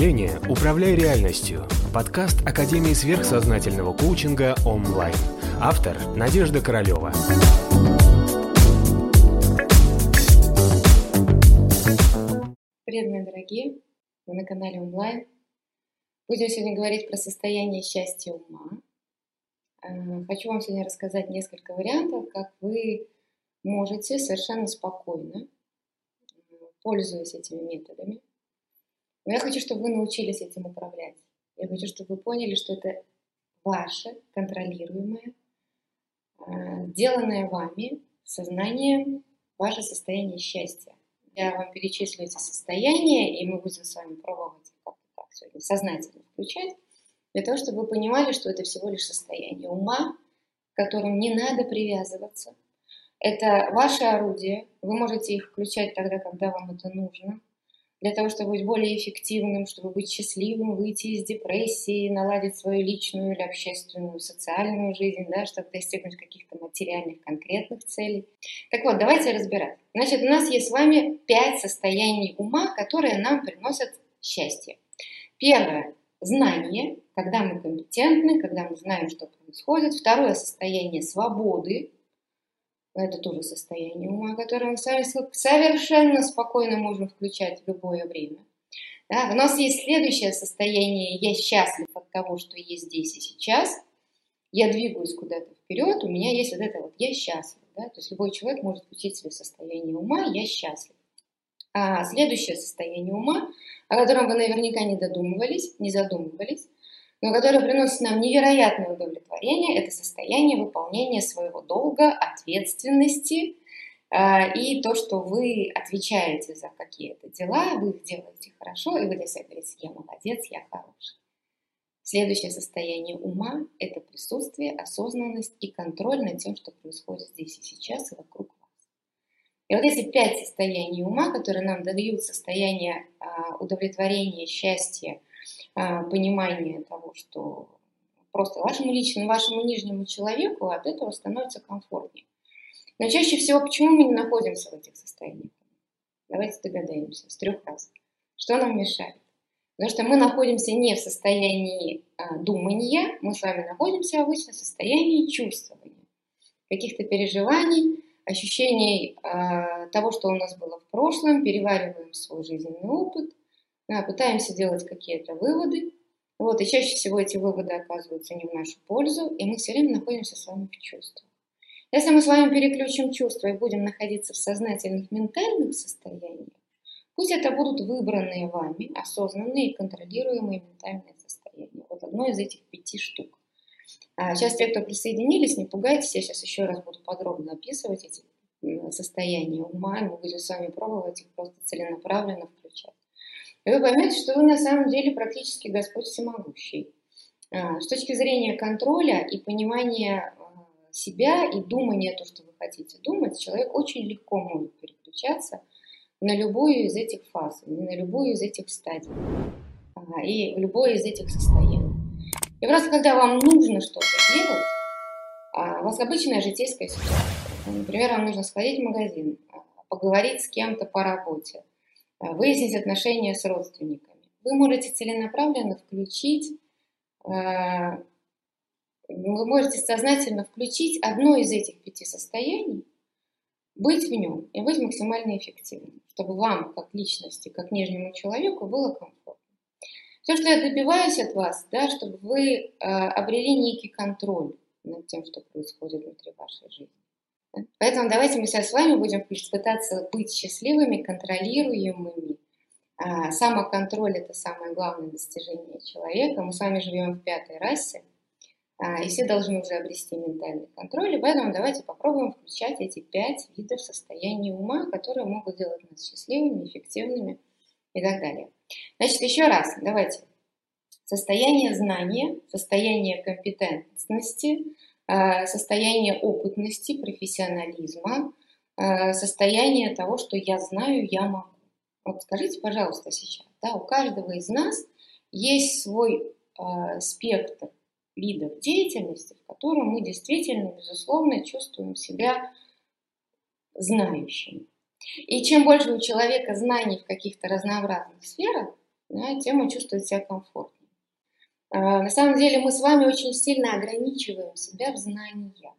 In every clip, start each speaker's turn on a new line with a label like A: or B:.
A: мышления управляй реальностью. Подкаст Академии сверхсознательного коучинга онлайн. Автор Надежда Королева.
B: Привет, мои дорогие! Вы на канале онлайн. Будем сегодня говорить про состояние счастья ума. Э, хочу вам сегодня рассказать несколько вариантов, как вы можете совершенно спокойно, пользуясь этими методами, но я хочу, чтобы вы научились этим управлять. Я хочу, чтобы вы поняли, что это ваше контролируемое, э, сделанное вами сознанием ваше состояние счастья. Я вам перечислю эти состояния, и мы будем с вами пробовать как-то так сегодня сознательно включать, для того, чтобы вы понимали, что это всего лишь состояние ума, к которому не надо привязываться. Это ваше орудие, вы можете их включать тогда, когда вам это нужно – для того, чтобы быть более эффективным, чтобы быть счастливым, выйти из депрессии, наладить свою личную или общественную, социальную жизнь, да, чтобы достигнуть каких-то материальных конкретных целей. Так вот, давайте разбирать. Значит, у нас есть с вами пять состояний ума, которые нам приносят счастье. Первое – знание, когда мы компетентны, когда мы знаем, что происходит. Второе – состояние свободы, это тоже состояние ума, которое мы совершенно спокойно можем включать в любое время. Да? У нас есть следующее состояние «я счастлив от того, что есть здесь и сейчас», я двигаюсь куда-то вперед, у меня есть вот это вот «я счастлив». Да? То есть любой человек может включить себе состояние ума «я счастлив». А следующее состояние ума, о котором вы наверняка не додумывались, не задумывались, но которое приносит нам невероятное удовлетворение, это состояние выполнения своего долга, ответственности э, и то, что вы отвечаете за какие-то дела, вы их делаете хорошо, и вы для себя говорите, я молодец, я хороший. Следующее состояние ума – это присутствие, осознанность и контроль над тем, что происходит здесь и сейчас и вокруг вас. И вот эти пять состояний ума, которые нам дают состояние а, удовлетворения, счастья, а, понимание того, что просто вашему личному, вашему нижнему человеку от этого становится комфортнее. Но чаще всего почему мы не находимся в этих состояниях? Давайте догадаемся с трех раз. Что нам мешает? Потому что мы находимся не в состоянии а, думания, мы с вами находимся обычно в состоянии чувствования, каких-то переживаний, ощущений а, того, что у нас было в прошлом, перевариваем свой жизненный опыт, пытаемся делать какие-то выводы, вот, и чаще всего эти выводы оказываются не в нашу пользу, и мы все время находимся с вами в чувствах. Если мы с вами переключим чувства и будем находиться в сознательных ментальных состояниях, пусть это будут выбранные вами, осознанные и контролируемые ментальные состояния. Вот одно из этих пяти штук. А сейчас те, кто присоединились, не пугайтесь, я сейчас еще раз буду подробно описывать эти состояния ума, мы будем с вами пробовать их просто целенаправленно включать. И вы поймете, что вы на самом деле практически Господь всемогущий. А, с точки зрения контроля и понимания а, себя и думания то, что вы хотите думать, человек очень легко может переключаться на любую из этих фаз, на любую из этих стадий а, и в любое из этих состояний. И просто когда вам нужно что-то делать, у вас обычная житейская ситуация. Например, вам нужно сходить в магазин, поговорить с кем-то по работе, выяснить отношения с родственниками. Вы можете целенаправленно включить, э, вы можете сознательно включить одно из этих пяти состояний, быть в нем и быть максимально эффективным, чтобы вам, как личности, как нижнему человеку, было комфортно. Все, что я добиваюсь от вас, да, чтобы вы э, обрели некий контроль над тем, что происходит внутри вашей жизни. Поэтому давайте мы сейчас с вами будем пытаться быть счастливыми, контролируемыми. А, самоконтроль – это самое главное достижение человека. Мы с вами живем в пятой расе, а, и все должны уже обрести ментальный контроль. И поэтому давайте попробуем включать эти пять видов состояния ума, которые могут делать нас счастливыми, эффективными и так далее. Значит, еще раз, давайте. Состояние знания, состояние компетентности – состояние опытности, профессионализма, э, состояние того, что я знаю, я могу. Вот скажите, пожалуйста, сейчас, да, у каждого из нас есть свой э, спектр видов деятельности, в котором мы действительно, безусловно, чувствуем себя знающими. И чем больше у человека знаний в каких-то разнообразных сферах, да, тем он чувствует себя комфортнее. А, на самом деле мы с вами очень сильно ограничиваем себя в знаниях.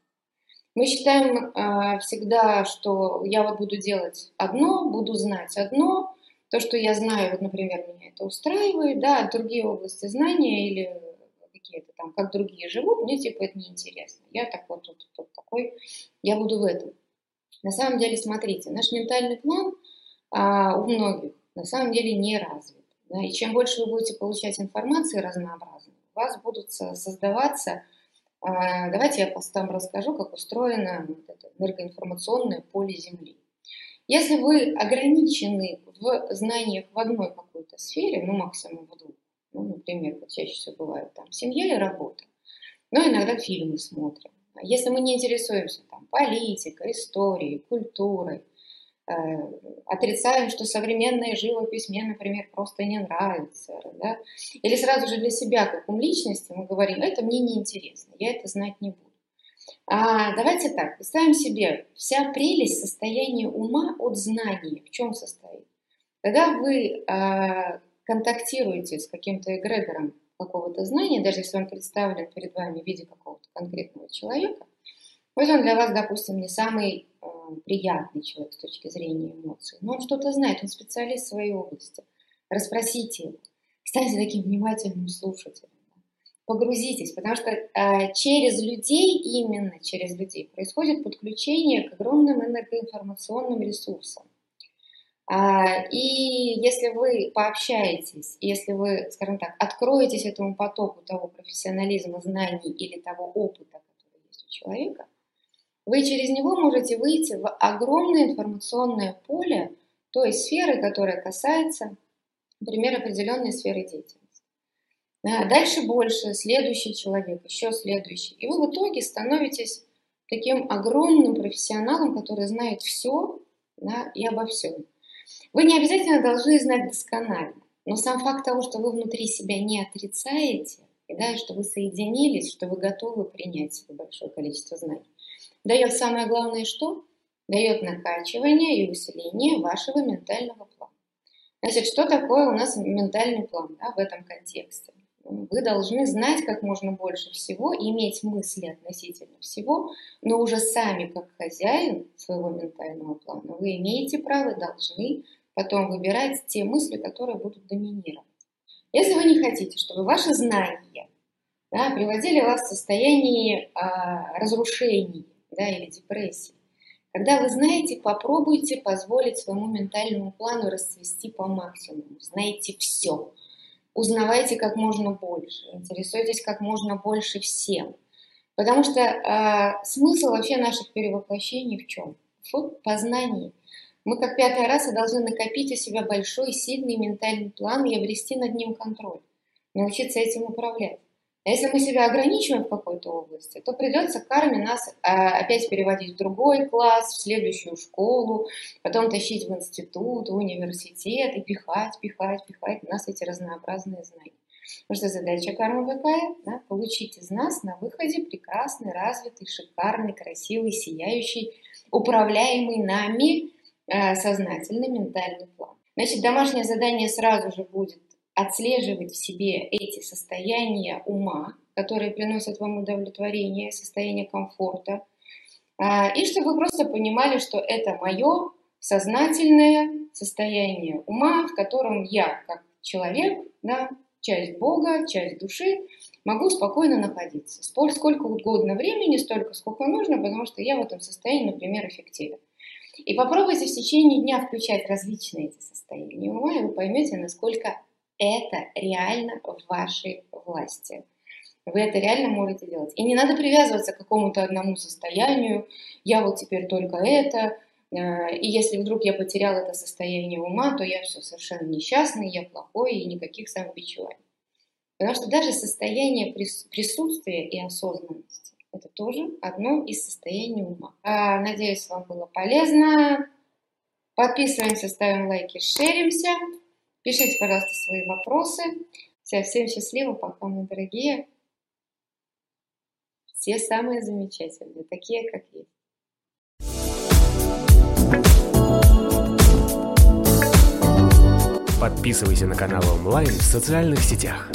B: Мы считаем э, всегда, что я вот буду делать одно, буду знать одно, то, что я знаю, вот, например, меня это устраивает, да, другие области знания или какие-то там, как другие живут, мне типа это неинтересно. Я так вот, вот, вот такой, я буду в этом. На самом деле, смотрите, наш ментальный план а, у многих на самом деле не развит. Да, и чем больше вы будете получать информации разнообразной, у вас будут создаваться а, давайте я вам расскажу, как устроено это энергоинформационное поле Земли. Если вы ограничены в знаниях в одной какой-то сфере, ну максимум в двух, ну, например, вот чаще всего бывает там семья и работа, но иногда фильмы смотрим. Если мы не интересуемся там политикой, историей, культурой, отрицаем, что современная живопись мне, например, просто не нравится, да? или сразу же для себя, как ум личности, мы говорим, это мне не интересно, я это знать не буду. А давайте так, представим себе, вся прелесть состояния ума от знания в чем состоит? Когда вы э, контактируете с каким-то эгрегором какого-то знания, даже если он представлен перед вами в виде какого-то конкретного человека, вот он для вас, допустим, не самый э, приятный человек с точки зрения эмоций, но он что-то знает, он специалист в своей области. Расспросите его, станьте таким внимательным слушателем. Погрузитесь, потому что э, через людей, именно через людей, происходит подключение к огромным энергоинформационным ресурсам. А, и если вы пообщаетесь, если вы, скажем так, откроетесь этому потоку того профессионализма, знаний или того опыта, который есть у человека, вы через него можете выйти в огромное информационное поле той сферы, которая касается, например, определенной сферы деятельности. Дальше больше, следующий человек, еще следующий. И вы в итоге становитесь таким огромным профессионалом, который знает все да, и обо всем. Вы не обязательно должны знать досконально, но сам факт того, что вы внутри себя не отрицаете, и да, что вы соединились, что вы готовы принять большое количество знаний, дает самое главное что? Дает накачивание и усиление вашего ментального плана. Значит, что такое у нас ментальный план да, в этом контексте? Вы должны знать как можно больше всего, иметь мысли относительно всего, но уже сами, как хозяин своего ментального плана, вы имеете право, должны потом выбирать те мысли, которые будут доминировать. Если вы не хотите, чтобы ваши знания да, приводили вас в состояние а, разрушений, да, или депрессии. Когда вы знаете, попробуйте позволить своему ментальному плану расцвести по максимуму. Знаете все. Узнавайте как можно больше. Интересуйтесь как можно больше всем. Потому что э, смысл вообще наших перевоплощений в чем? В познании. Мы как пятая раса должны накопить у себя большой, сильный ментальный план и обрести над ним контроль. Научиться этим управлять. А если мы себя ограничиваем в какой-то области, то придется карме нас а, опять переводить в другой класс, в следующую школу, потом тащить в институт, в университет и пихать, пихать, пихать нас эти разнообразные знания. Потому что задача кармы какая? Да? Получить из нас на выходе прекрасный, развитый, шикарный, красивый, сияющий, управляемый нами э, сознательный ментальный план. Значит, домашнее задание сразу же будет отслеживать в себе эти состояния ума, которые приносят вам удовлетворение, состояние комфорта, а, и чтобы вы просто понимали, что это мое сознательное состояние ума, в котором я, как человек, да, часть Бога, часть души, могу спокойно находиться. Сколько угодно времени, столько, сколько нужно, потому что я в этом состоянии, например, эффективен. И попробуйте в течение дня включать различные эти состояния ума, и вы поймете, насколько это реально в вашей власти. Вы это реально можете делать. И не надо привязываться к какому-то одному состоянию. Я вот теперь только это. Э, и если вдруг я потерял это состояние ума, то я все совершенно несчастный, я плохой и никаких самобичеваний. Потому что даже состояние присутствия и осознанности – это тоже одно из состояний ума. А, надеюсь, вам было полезно. Подписываемся, ставим лайки, шеримся. Пишите, пожалуйста, свои вопросы. Всем, счастливо, пока, мои дорогие. Все самые замечательные, такие, как есть.
A: Подписывайся на канал онлайн в социальных сетях.